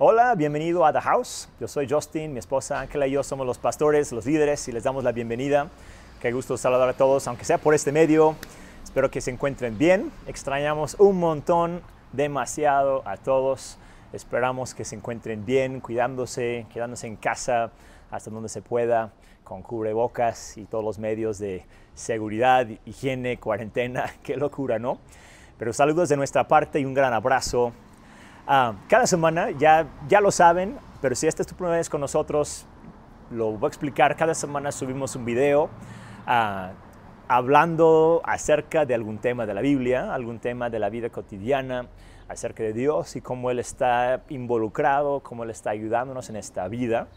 Hola, bienvenido a The House. Yo soy Justin, mi esposa Ángela y yo somos los pastores, los líderes y les damos la bienvenida. Qué gusto saludar a todos, aunque sea por este medio. Espero que se encuentren bien. Extrañamos un montón, demasiado a todos. Esperamos que se encuentren bien, cuidándose, quedándose en casa hasta donde se pueda, con cubrebocas y todos los medios de seguridad, higiene, cuarentena. Qué locura, ¿no? Pero saludos de nuestra parte y un gran abrazo. Ah, cada semana, ya, ya lo saben, pero si esta es tu primera vez con nosotros, lo voy a explicar. Cada semana subimos un video ah, hablando acerca de algún tema de la Biblia, algún tema de la vida cotidiana, acerca de Dios y cómo Él está involucrado, cómo Él está ayudándonos en esta vida.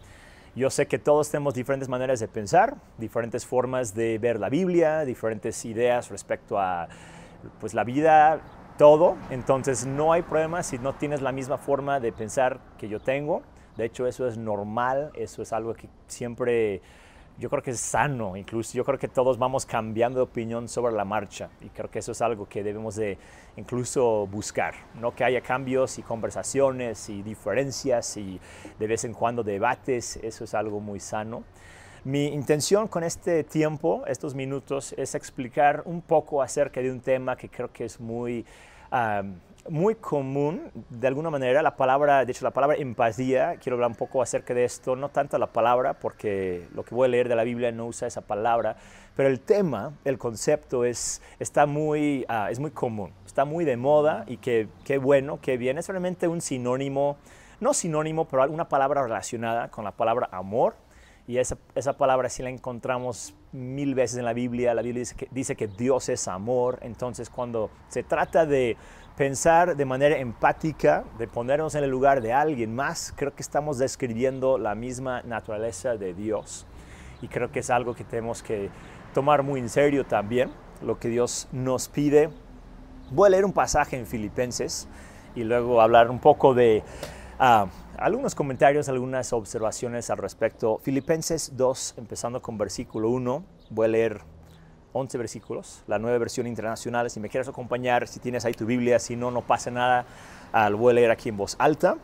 Yo sé que todos tenemos diferentes maneras de pensar, diferentes formas de ver la Biblia, diferentes ideas respecto a pues, la vida, todo. Entonces no hay problema si no tienes la misma forma de pensar que yo tengo. De hecho, eso es normal, eso es algo que siempre yo creo que es sano, incluso yo creo que todos vamos cambiando de opinión sobre la marcha y creo que eso es algo que debemos de incluso buscar, no que haya cambios y conversaciones y diferencias y de vez en cuando debates, eso es algo muy sano. Mi intención con este tiempo, estos minutos, es explicar un poco acerca de un tema que creo que es muy muy común, de alguna manera, la palabra, de hecho, la palabra empatía, quiero hablar un poco acerca de esto, no tanto la palabra, porque lo que voy a leer de la Biblia no usa esa palabra, pero el tema, el concepto es, está muy, ah, es muy común, está muy de moda y qué que bueno, que bien, es realmente un sinónimo, no sinónimo, pero una palabra relacionada con la palabra amor, y esa, esa, palabra sí la encontramos mil veces en la Biblia. La Biblia dice que, dice que Dios es amor. Entonces cuando se trata de pensar de manera empática, de ponernos en el lugar de alguien más, creo que estamos describiendo la misma naturaleza de Dios. Y creo que es algo que tenemos que tomar muy en serio también, lo que Dios nos pide. Voy a leer un pasaje en Filipenses y luego hablar un poco de uh, algunos comentarios, algunas observaciones al respecto. Filipenses 2, empezando con versículo 1, voy a leer 11 versículos, la nueva versión internacional. Si me quieres acompañar, si tienes ahí tu Biblia, si no, no pasa nada, uh, lo voy a leer aquí en voz alta.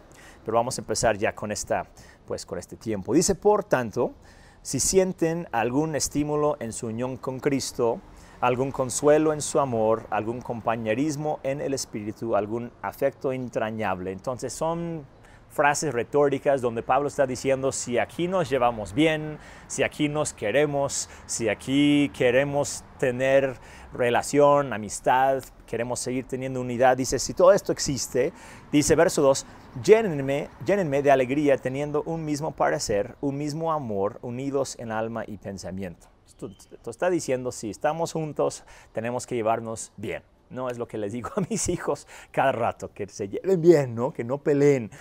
Pero vamos a empezar ya con, esta, pues, con este tiempo. Dice, por tanto, si sienten algún estímulo en su unión con Cristo, algún consuelo en su amor, algún compañerismo en el espíritu, algún afecto entrañable. Entonces son frases retóricas donde Pablo está diciendo si aquí nos llevamos bien, si aquí nos queremos, si aquí queremos tener relación, amistad, queremos seguir teniendo unidad, dice, si todo esto existe, dice verso 2, llénenme, llénenme de alegría teniendo un mismo parecer, un mismo amor, unidos en alma y pensamiento. Esto, esto está diciendo, si estamos juntos, tenemos que llevarnos bien. No es lo que les digo a mis hijos cada rato, que se lleven bien, ¿no? que no peleen.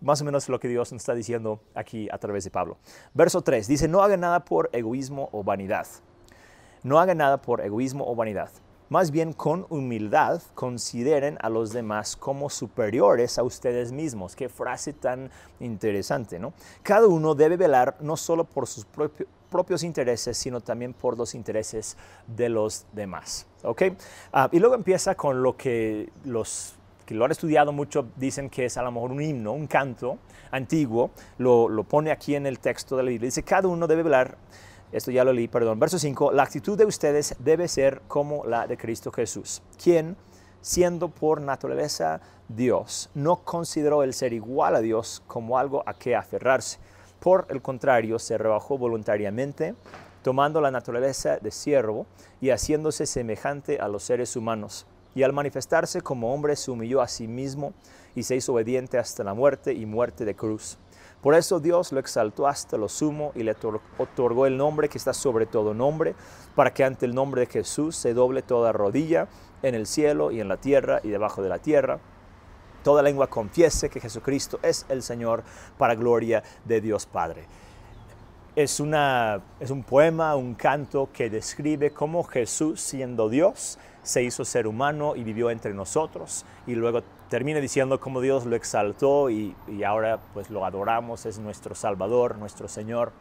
Más o menos lo que Dios nos está diciendo aquí a través de Pablo. Verso 3 dice, no hagan nada por egoísmo o vanidad. No hagan nada por egoísmo o vanidad. Más bien con humildad consideren a los demás como superiores a ustedes mismos. Qué frase tan interesante, ¿no? Cada uno debe velar no solo por sus propios intereses, sino también por los intereses de los demás. ¿Ok? Ah, y luego empieza con lo que los que lo han estudiado mucho dicen que es a lo mejor un himno, un canto antiguo, lo, lo pone aquí en el texto de la Biblia. Dice, cada uno debe hablar, esto ya lo leí, perdón, verso 5, la actitud de ustedes debe ser como la de Cristo Jesús, quien, siendo por naturaleza Dios, no consideró el ser igual a Dios como algo a que aferrarse. Por el contrario, se rebajó voluntariamente, tomando la naturaleza de siervo y haciéndose semejante a los seres humanos y al manifestarse como hombre se humilló a sí mismo y se hizo obediente hasta la muerte y muerte de cruz. Por eso Dios lo exaltó hasta lo sumo y le otorgó el nombre que está sobre todo nombre, para que ante el nombre de Jesús se doble toda rodilla en el cielo y en la tierra y debajo de la tierra. Toda lengua confiese que Jesucristo es el Señor para gloria de Dios Padre. Es, una, es un poema, un canto que describe cómo Jesús, siendo Dios, se hizo ser humano y vivió entre nosotros. Y luego termina diciendo cómo Dios lo exaltó y, ahora pues lo adoramos, es nuestro Salvador, nuestro Señor.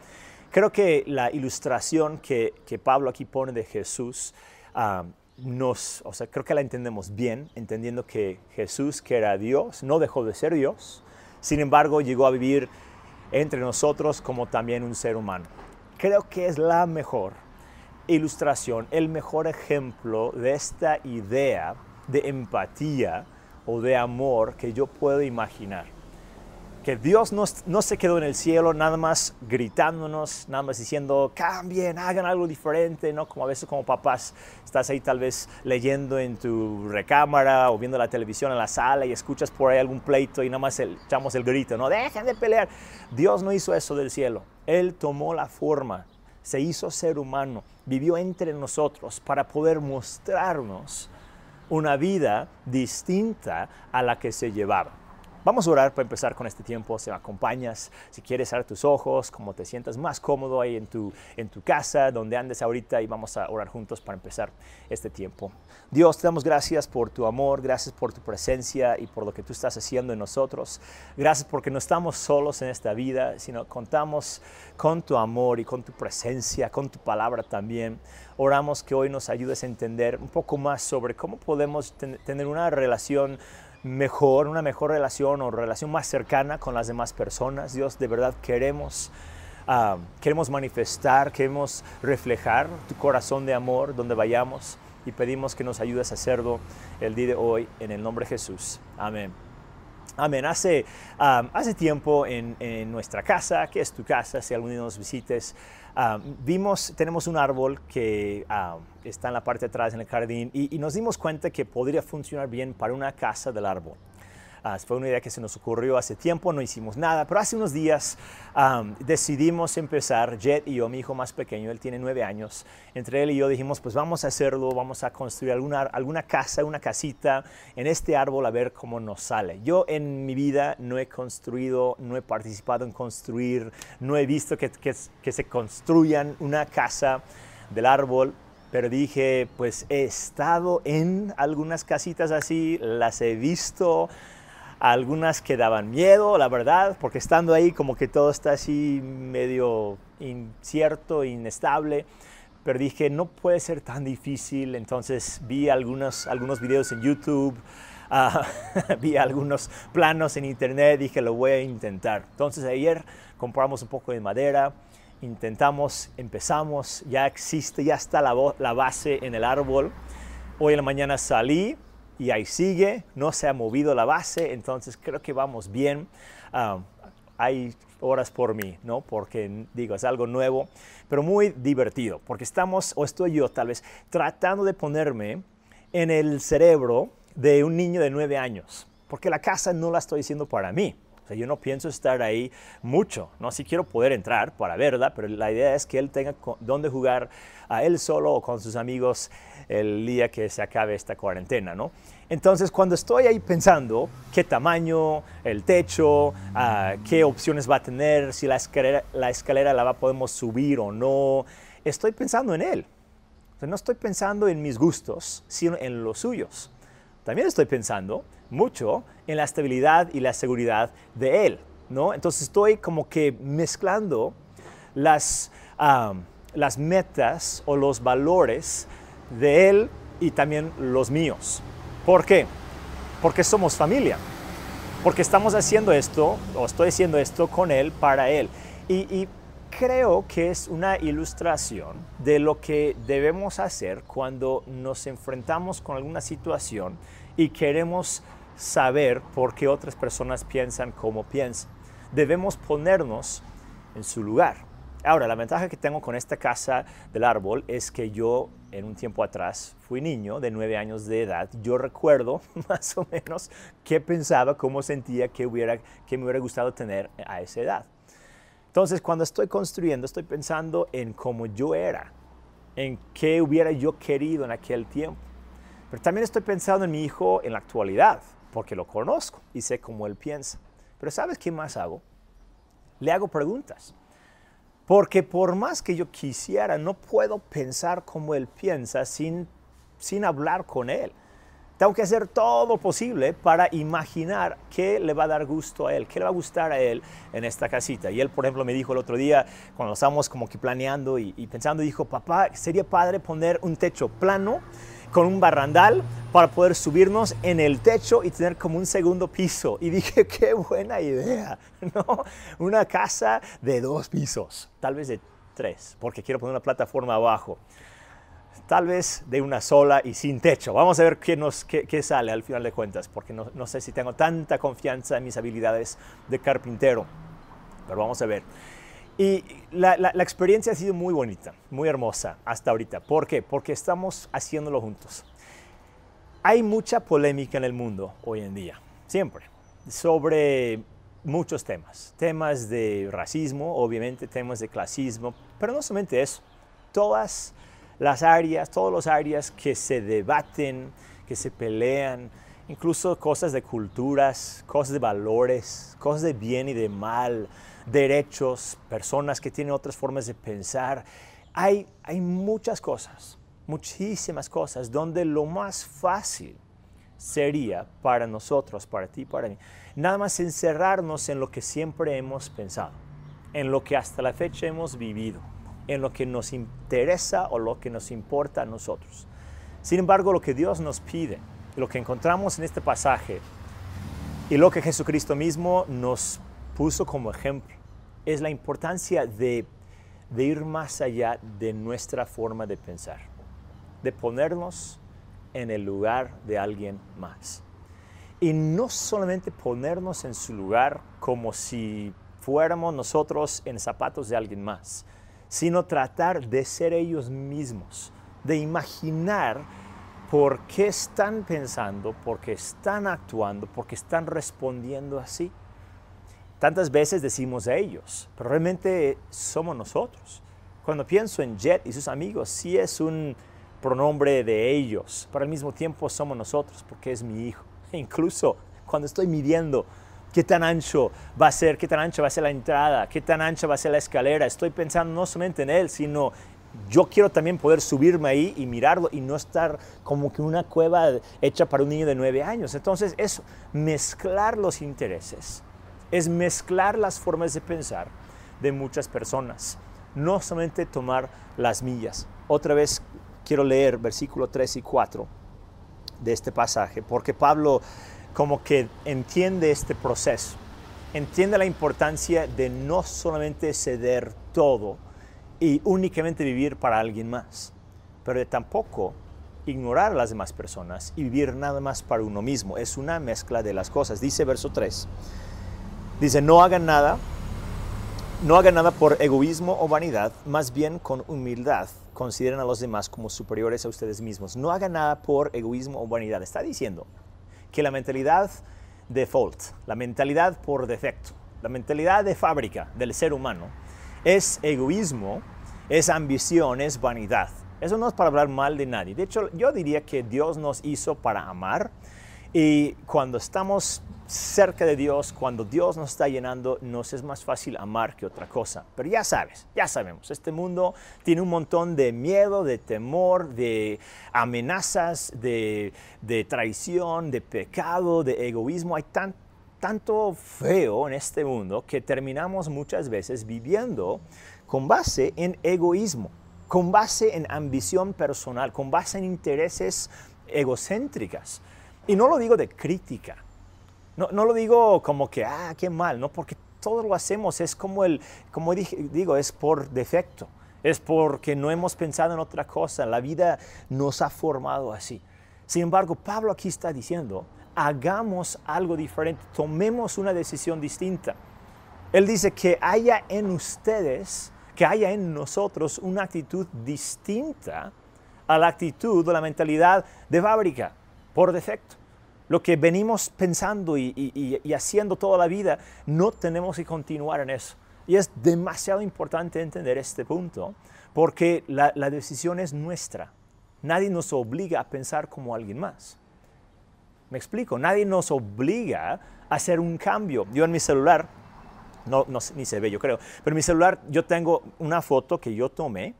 Creo que la ilustración que, Pablo aquí pone de Jesús ah, nos, o sea, creo que la entendemos bien, entendiendo que Jesús, que era Dios, no dejó de ser Dios, Sin embargo, llegó a vivir entre nosotros como también un ser humano. Creo que es la mejor ilustración, el mejor ejemplo de esta idea de empatía o de amor que yo puedo imaginar que Dios no, se quedó en el cielo nada más gritándonos, nada más diciendo, cambien, hagan algo diferente, ¿no? Como a veces como papás estás ahí tal vez leyendo en tu recámara o viendo la televisión en la sala y escuchas por ahí algún pleito y nada más echamos el grito, no, dejen de pelear. Dios no hizo eso del cielo. Él tomó la forma, se hizo ser humano, vivió entre nosotros para poder mostrarnos una vida distinta a la que se llevaba. Vamos a orar para empezar con este tiempo. Si me acompañas, si quieres cerrar tus ojos, como te sientas más cómodo ahí en tu, en tu casa, donde andes ahorita, y vamos a orar juntos para empezar este tiempo. Dios, te damos gracias por tu amor, gracias por tu presencia y por lo que tú estás haciendo en nosotros. Gracias porque no estamos solos en esta vida, sino contamos con tu amor y con tu presencia, con tu palabra también. Oramos que hoy nos ayudes a entender un poco más sobre cómo podemos tener una relación mejor, una mejor relación o relación más cercana con las demás personas. Dios, de verdad queremos, ah, queremos manifestar, queremos reflejar tu corazón de amor donde vayamos y pedimos que nos ayudes a hacerlo el día de hoy en el nombre de Jesús. Amén. Amén. Hace, ah, hace tiempo en, en, nuestra casa, que es tu casa, si algún día nos visites, Ah, vimos, tenemos un árbol que ah, está en la parte de atrás en el jardín y, nos dimos cuenta que podría funcionar bien para una casa del árbol. Ah, fue una idea que se nos ocurrió hace tiempo, no hicimos nada, pero hace unos días decidimos empezar, Jet y yo, mi hijo más pequeño, él tiene nueve años, entre él y yo dijimos, pues vamos a hacerlo, vamos a construir alguna, alguna casa, una casita en este árbol a ver cómo nos sale. Yo en mi vida no he construido, no he participado en construir, no he visto que, que, que se construyan una casa del árbol, pero dije, pues he estado en algunas casitas así, las he visto, algunas que daban miedo, la verdad, porque estando ahí como que todo está así medio incierto, inestable. Pero dije, no puede ser tan difícil. Entonces vi algunos, algunos videos en YouTube, ah, vi algunos planos en internet, dije, lo voy a intentar. Entonces ayer compramos un poco de madera, intentamos, empezamos, ya existe, ya está la, la base en el árbol. Hoy en la mañana salí, y ahí sigue, no se ha movido la base, entonces creo que vamos bien. Ah, hay horas por mí, ¿no? Porque digo, es algo nuevo, pero muy divertido, porque estamos, o estoy yo tal vez, tratando de ponerme en el cerebro de un niño de nueve años, porque la casa no la estoy haciendo para mí. O sea, yo no pienso estar ahí mucho, ¿no? Sí quiero poder entrar para verla, pero la idea es que él tenga dónde jugar a él solo o con sus amigos el día que se acabe esta cuarentena, ¿no? Entonces, cuando estoy ahí pensando qué tamaño, el techo, ah, qué opciones va a tener, si la escalera, la escalera la podemos subir o no, estoy pensando en él. no estoy pensando en mis gustos, sino en los suyos. También estoy pensando mucho en la estabilidad y la seguridad de él, ¿no? Entonces estoy como que mezclando las, las metas o los valores de Él y también los míos. ¿Por qué? Porque somos familia. Porque estamos haciendo esto, o estoy haciendo esto con Él, para Él. Y, creo que es una ilustración de lo que debemos hacer cuando nos enfrentamos con alguna situación y queremos saber por qué otras personas piensan como piensan. Debemos ponernos en su lugar. Ahora, la ventaja que tengo con esta casa del árbol es que yo en un tiempo atrás fui niño de nueve años de edad. Yo recuerdo más o menos qué pensaba, cómo sentía que, hubiera, que me hubiera gustado tener a esa edad. Entonces, cuando estoy construyendo, estoy pensando en cómo yo era, en qué hubiera yo querido en aquel tiempo. Pero también estoy pensando en mi hijo en la actualidad, porque lo conozco y sé cómo él piensa. Pero ¿sabes qué más hago? Le hago preguntas. Porque por más que yo quisiera, no puedo pensar como Él piensa sin, sin hablar con Él. Tengo que hacer todo posible para imaginar qué le va a dar gusto a Él, qué le va a gustar a Él en esta casita. Y Él, por ejemplo, me dijo el otro día, cuando estábamos como que planeando y, y pensando, dijo, papá, sería padre poner un techo plano con un barrandal para poder subirnos en el techo y tener como un segundo piso. Y dije, qué buena idea, ¿no? Una casa de dos pisos, tal vez de tres, porque quiero poner una plataforma abajo. Tal vez de una sola y sin techo. Vamos a ver qué, nos, qué, sale al final de cuentas, porque no, no sé si tengo tanta confianza en mis habilidades de carpintero. Pero vamos a ver. Y la, la, la, experiencia ha sido muy bonita, muy hermosa hasta ahorita. ¿Por qué? Porque estamos haciéndolo juntos. Hay mucha polémica en el mundo hoy en día, siempre, sobre muchos temas. Temas de racismo, obviamente, temas de clasismo, pero no solamente eso. Todas las áreas, todas las áreas que se debaten, que se pelean, incluso cosas de culturas, cosas de valores, cosas de bien y de mal, derechos, personas que tienen otras formas de pensar. Hay, hay muchas cosas muchísimas cosas donde lo más fácil sería para nosotros, para ti, para mí, nada más encerrarnos en lo que siempre hemos pensado, en lo que hasta la fecha hemos vivido, en lo que nos interesa o lo que nos importa a nosotros. Sin embargo, lo que Dios nos pide, lo que encontramos en este pasaje y lo que Jesucristo mismo nos puso como ejemplo, es la importancia de, de ir más allá de nuestra forma de pensar de ponernos en el lugar de alguien más. Y no solamente ponernos en su lugar como si fuéramos nosotros en zapatos de alguien más, sino tratar de ser ellos mismos, de imaginar por qué están pensando, por qué están actuando, por qué están respondiendo así. Tantas veces decimos a ellos, pero realmente somos nosotros. Cuando pienso en Jet y sus amigos, sí es un pronombre de ellos, pero al mismo tiempo somos nosotros, porque es mi hijo. E incluso cuando estoy midiendo qué tan ancho va a ser, qué tan ancha va a ser la entrada, qué tan ancha va a ser la escalera, estoy pensando no solamente en él, sino yo quiero también poder subirme ahí y mirarlo y no estar como que una cueva hecha para un niño de nueve años. Entonces es mezclar los intereses, es mezclar las formas de pensar de muchas personas, no solamente tomar las millas. Otra vez quiero leer versículo 3 y 4 de este pasaje, porque Pablo como que entiende este proceso, entiende la importancia de no solamente ceder todo y únicamente vivir para alguien más, pero de tampoco ignorar a las demás personas y vivir nada más para uno mismo. Es una mezcla de las cosas. Dice verso 3. Dice, no hagan nada, no hagan nada por egoísmo o vanidad, más bien con humildad consideren a los demás como superiores a ustedes mismos. No hagan nada por egoísmo o vanidad. Está diciendo que la mentalidad default, la mentalidad por defecto, la mentalidad de fábrica del ser humano es egoísmo, es ambición, es vanidad. Eso no es para hablar mal de nadie. De hecho, yo diría que Dios nos hizo para amar y cuando estamos cerca de Dios, cuando Dios nos está llenando, nos es más fácil amar que otra cosa. Pero ya sabes, ya sabemos, este mundo tiene un montón de miedo, de temor, de amenazas, de, traición, de pecado, de egoísmo. Hay tan, tanto feo en este mundo que terminamos muchas veces viviendo con base en egoísmo, con base en ambición personal, con base en intereses egocéntricas. Y no lo digo de crítica, no, no lo digo como que, ah, qué mal, no, porque todo lo hacemos es como el, como digo, es por defecto, es porque no hemos pensado en otra cosa, la vida nos ha formado así. Sin embargo, Pablo aquí está diciendo, hagamos algo diferente, tomemos una decisión distinta. Él dice que haya en ustedes, que haya en nosotros una actitud distinta a la actitud o la mentalidad de fábrica, por defecto lo que venimos pensando y, haciendo toda la vida, no tenemos que continuar en eso. Y es demasiado importante entender este punto, porque la, decisión es nuestra. Nadie nos obliga a pensar como alguien más. Me explico, nadie nos obliga a hacer un cambio. Yo en mi celular, no, ni se ve yo creo, pero en mi celular yo tengo una foto que yo tomé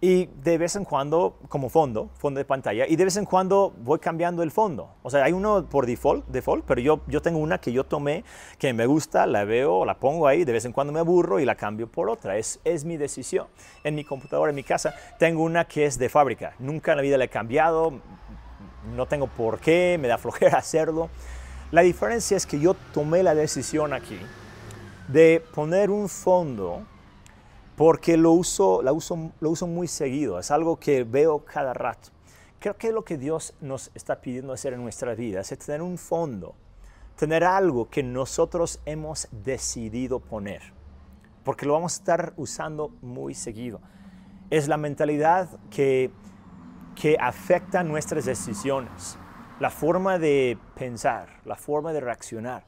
y de vez en cuando, como fondo, fondo de pantalla, y de vez en cuando voy cambiando el fondo. O sea, hay uno por default, default pero yo, yo tengo una que yo tomé, que me gusta, la veo, la pongo ahí, de vez en cuando me aburro y la cambio por otra. Es, es mi decisión. En mi computadora, en mi casa, tengo una que es de fábrica. Nunca en la vida la he cambiado, no tengo por qué, me da flojera hacerlo. La diferencia es que yo tomé la decisión aquí de poner un fondo porque lo uso, la uso, lo uso muy seguido, es algo que veo cada rato. Creo que lo que Dios nos está pidiendo hacer en nuestra vida es tener un fondo, tener algo que nosotros hemos decidido poner, porque lo vamos a estar usando muy seguido. Es la mentalidad que, que afecta nuestras decisiones, la forma de pensar, la forma de reaccionar.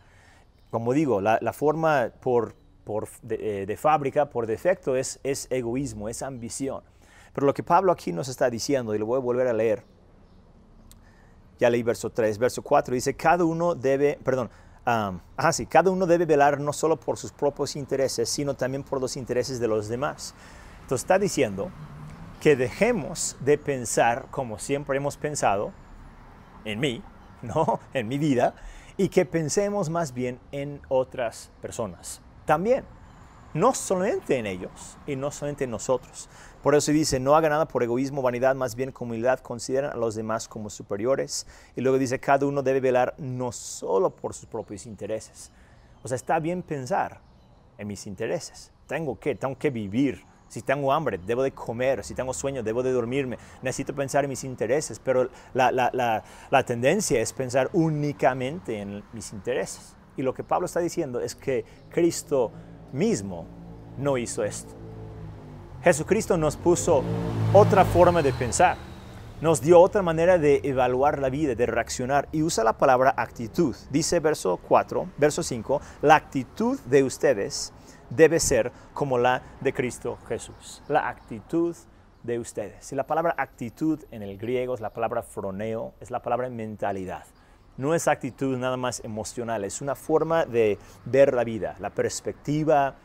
Como digo, la, la forma por eh, de, fábrica, por defecto, es, es egoísmo, es ambición. Pero lo que Pablo aquí nos está diciendo, y lo voy a volver a leer, ya leí verso 3, verso 4, dice, cada uno debe, perdón, sí, cada uno debe velar no solo por sus propios intereses, sino también por los intereses de los demás. Entonces está diciendo que dejemos de pensar como siempre hemos pensado, en mí, ¿no? En mi vida, y que pensemos más bien en otras personas también. No solamente en ellos y no solamente en nosotros. Por eso dice, no haga nada por egoísmo, vanidad, más bien con humildad consideren a los demás como superiores. Y luego dice, cada uno debe velar no solo por sus propios intereses. O sea, está bien pensar en mis intereses. Tengo que, tengo que vivir. Si tengo hambre, debo de comer. Si tengo sueño, debo de dormirme. Necesito pensar en mis intereses. Pero la tendencia es pensar únicamente en mis intereses. Y lo que Pablo está diciendo es que Cristo mismo no hizo esto. Jesucristo nos puso otra forma de pensar, nos dio otra manera de evaluar la vida, de reaccionar y usa la palabra actitud. Dice verso 4, verso 5, la actitud de ustedes debe ser como la de Cristo Jesús. La actitud de ustedes. Y la palabra actitud en el griego es la palabra froneo, es la palabra mentalidad no es actitud nada más emocional, es una forma de ver la vida, la perspectiva,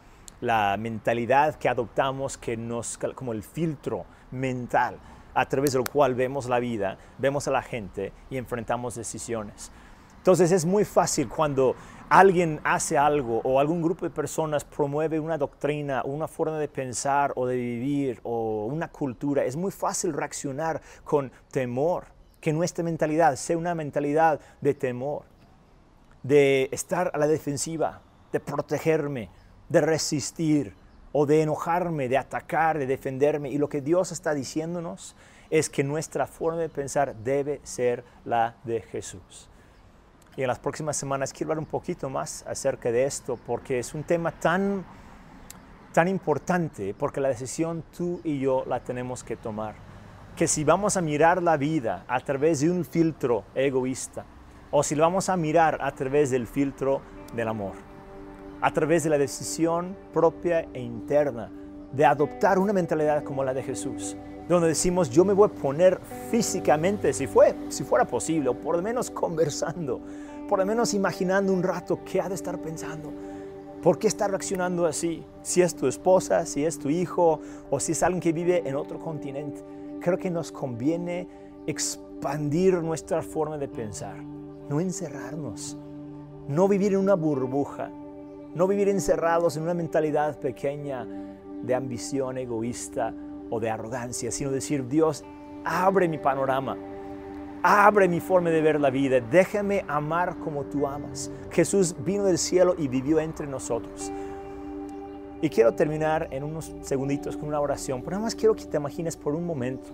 la mentalidad que adoptamos que nos como el filtro mental a través del cual vemos la vida, vemos a la gente y enfrentamos decisiones. Entonces es muy fácil cuando alguien hace algo o algún grupo de personas promueve una doctrina, una forma de pensar o de vivir o una cultura, es muy fácil reaccionar con temor que nuestra mentalidad sea una mentalidad de temor, de estar a la defensiva, de protegerme, de resistir o de enojarme, de atacar, de defenderme. Y lo que Dios está diciéndonos es que nuestra forma de pensar debe ser la de Jesús. Y en las próximas semanas quiero hablar un poquito más acerca de esto porque es un tema tan, tan importante porque la decisión tú y yo la tenemos que tomar que si vamos a mirar la vida a través de un filtro egoísta o si lo vamos a mirar a través del filtro del amor, a través de la decisión propia e interna de adoptar una mentalidad como la de Jesús, donde decimos yo me voy a poner físicamente, si, fue, si fuera posible, o por lo menos conversando, por lo menos imaginando un rato qué ha de estar pensando. ¿Por qué está reaccionando así? Si es tu esposa, si es tu hijo o si es alguien que vive en otro continente creo que nos conviene expandir nuestra forma de pensar, no encerrarnos, no vivir en una burbuja, no vivir encerrados en una mentalidad pequeña de ambición egoísta o de arrogancia, sino decir, Dios, abre mi panorama, abre mi forma de ver la vida, déjame amar como tú amas. Jesús vino del cielo y vivió entre nosotros. Y quiero terminar en unos segunditos con una oración, pero nada más quiero que te imagines por un momento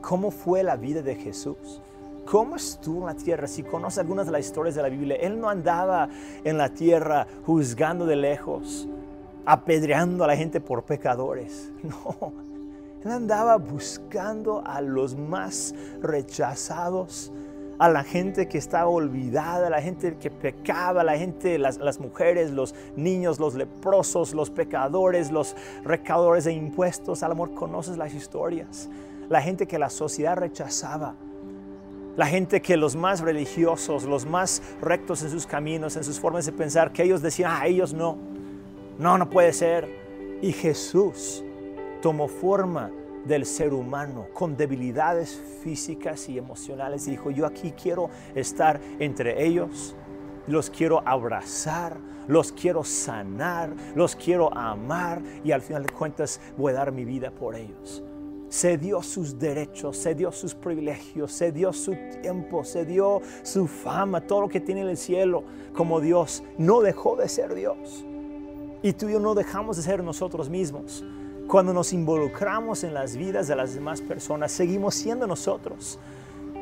cómo fue la vida de Jesús. ¿Cómo estuvo en la tierra? Si conoces algunas de las historias de la Biblia, Él no andaba en la tierra juzgando de lejos, apedreando a la gente por pecadores. No, Él andaba buscando a los más rechazados, a la gente que estaba olvidada, a la gente que pecaba, a la gente, las, las mujeres, los niños, los leprosos, los pecadores, los recaudadores de impuestos. Al amor, conoces las historias. La gente que la sociedad rechazaba. La gente que los más religiosos, los más rectos en sus caminos, en sus formas de pensar, que ellos decían, ah, ellos no. No, no puede ser. Y Jesús tomó forma del ser humano con debilidades físicas y emocionales. Dijo, yo aquí quiero estar entre ellos, los quiero abrazar, los quiero sanar, los quiero amar y al final de cuentas voy a dar mi vida por ellos. Se dio sus derechos, se dio sus privilegios, se dio su tiempo, se dio su fama, todo lo que tiene en el cielo como Dios. No dejó de ser Dios. Y tú y yo no dejamos de ser nosotros mismos. Cuando nos involucramos en las vidas de las demás personas, seguimos siendo nosotros,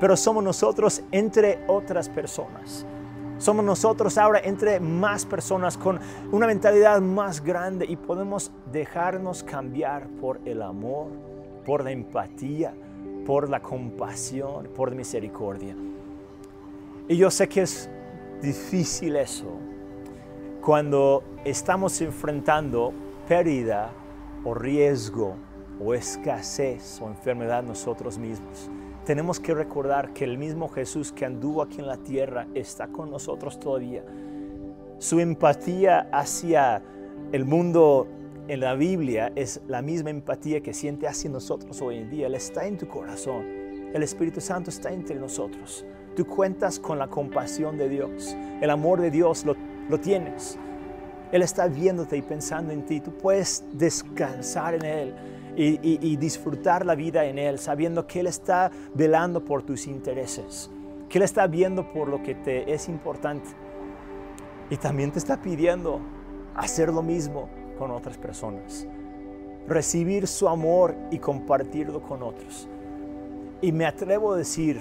pero somos nosotros entre otras personas. Somos nosotros ahora entre más personas con una mentalidad más grande y podemos dejarnos cambiar por el amor, por la empatía, por la compasión, por la misericordia. Y yo sé que es difícil eso cuando estamos enfrentando pérdida o riesgo o escasez o enfermedad nosotros mismos tenemos que recordar que el mismo Jesús que anduvo aquí en la tierra está con nosotros todavía. Su empatía hacia el mundo en la Biblia es la misma empatía que siente hacia nosotros hoy en día. Él está en tu corazón. El Espíritu Santo está entre nosotros. Tú cuentas con la compasión de Dios. El amor de Dios lo, lo tienes. Él está viéndote y pensando en ti. Tú puedes descansar en Él y, disfrutar la vida en Él, sabiendo que Él está velando por tus intereses, que Él está viendo por lo que te es importante. Y también te está pidiendo hacer lo mismo con otras personas, recibir su amor y compartirlo con otros. Y me atrevo a decir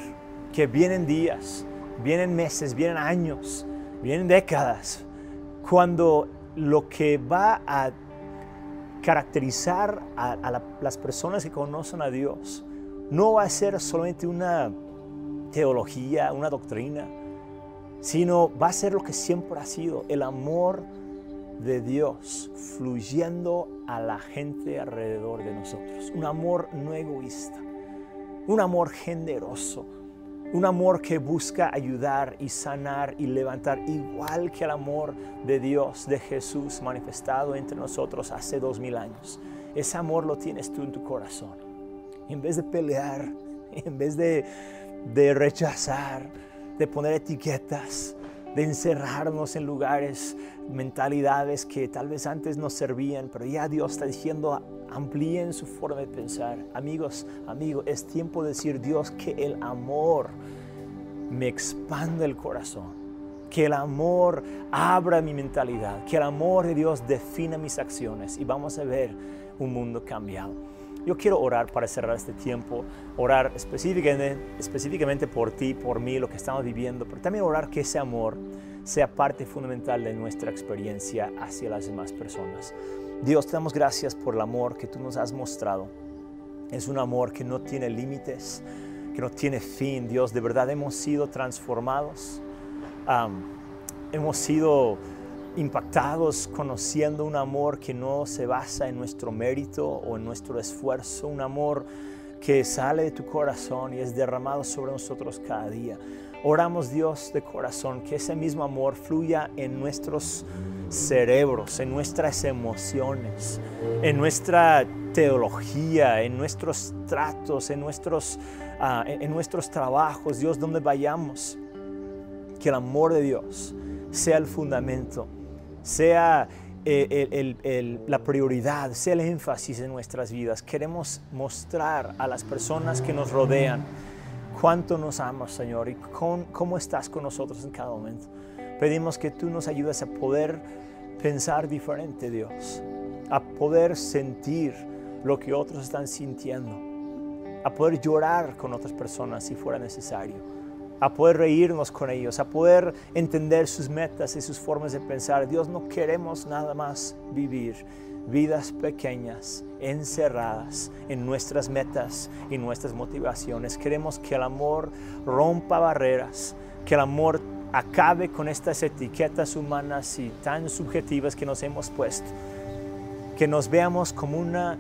que vienen días, vienen meses, vienen años, vienen décadas, cuando lo que va a caracterizar a, las personas que conocen a Dios no va a ser solamente una teología, una doctrina, sino va a ser lo que siempre ha sido, el amor de Dios fluyendo a la gente alrededor de nosotros. Un amor no egoísta, un amor generoso, un amor que busca ayudar y sanar y levantar, igual que el amor de Dios, de Jesús manifestado entre nosotros hace dos mil años. Ese amor lo tienes tú en tu corazón. En vez de pelear, en vez de, de rechazar, de poner etiquetas, de encerrarnos en lugares, mentalidades que tal vez antes nos servían, pero ya Dios está diciendo, amplíen su forma de pensar. Amigos, amigos, es tiempo de decir Dios que el amor me expande el corazón. Que el amor abra mi mentalidad, que el amor de Dios defina mis acciones y vamos a ver un mundo cambiado. Yo quiero orar para cerrar este tiempo, orar específicamente, específicamente por ti, por mí, lo que estamos viviendo, pero también orar que ese amor sea parte fundamental de nuestra experiencia hacia las demás personas. Dios, te damos gracias por el amor que tú nos has mostrado. Es un amor que no tiene límites, que no tiene fin. Dios, de verdad hemos sido transformados. hemos sido impactados conociendo un amor que no se basa en nuestro mérito o en nuestro esfuerzo, un amor que sale de tu corazón y es derramado sobre nosotros cada día. Oramos Dios de corazón que ese mismo amor fluya en nuestros cerebros, en nuestras emociones, en nuestra teología, en nuestros tratos, en nuestros, ah, en nuestros trabajos, Dios, donde vayamos. Que el amor de Dios sea el fundamento, sea eh, la prioridad, sea el énfasis en nuestras vidas. Queremos mostrar a las personas que nos rodean cuánto nos amas, Señor, y cómo estás con nosotros en cada momento. Pedimos que tú nos ayudes a poder pensar diferente, Dios, a poder sentir lo que otros están sintiendo, a poder llorar con otras personas si fuera necesario, a poder reírnos con ellos, a poder entender sus metas y sus formas de pensar. Dios, no queremos nada más vivir vidas pequeñas, encerradas en nuestras metas y nuestras motivaciones. Queremos que el amor rompa barreras, que el amor acabe con estas etiquetas humanas y tan subjetivas que nos hemos puesto. Que nos veamos como una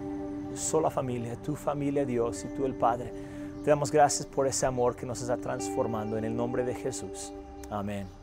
sola familia, tu familia Dios y tú el Padre. Te damos gracias por ese amor que nos está transformando en el nombre de Jesús. Amén.